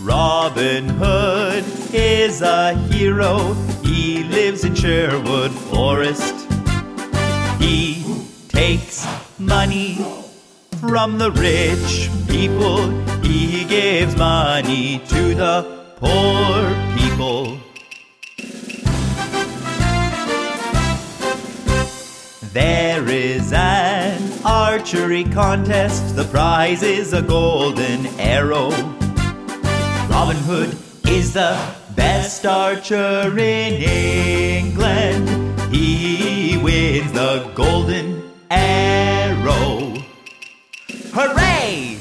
Robin Hood is a hero. He lives in Sherwood Forest. He takes money from the rich people. He gives money to the poor people. There is an archery contest. The prize is a golden arrow. Robin Hood is the best archer in England. He wins the golden arrow. Hooray!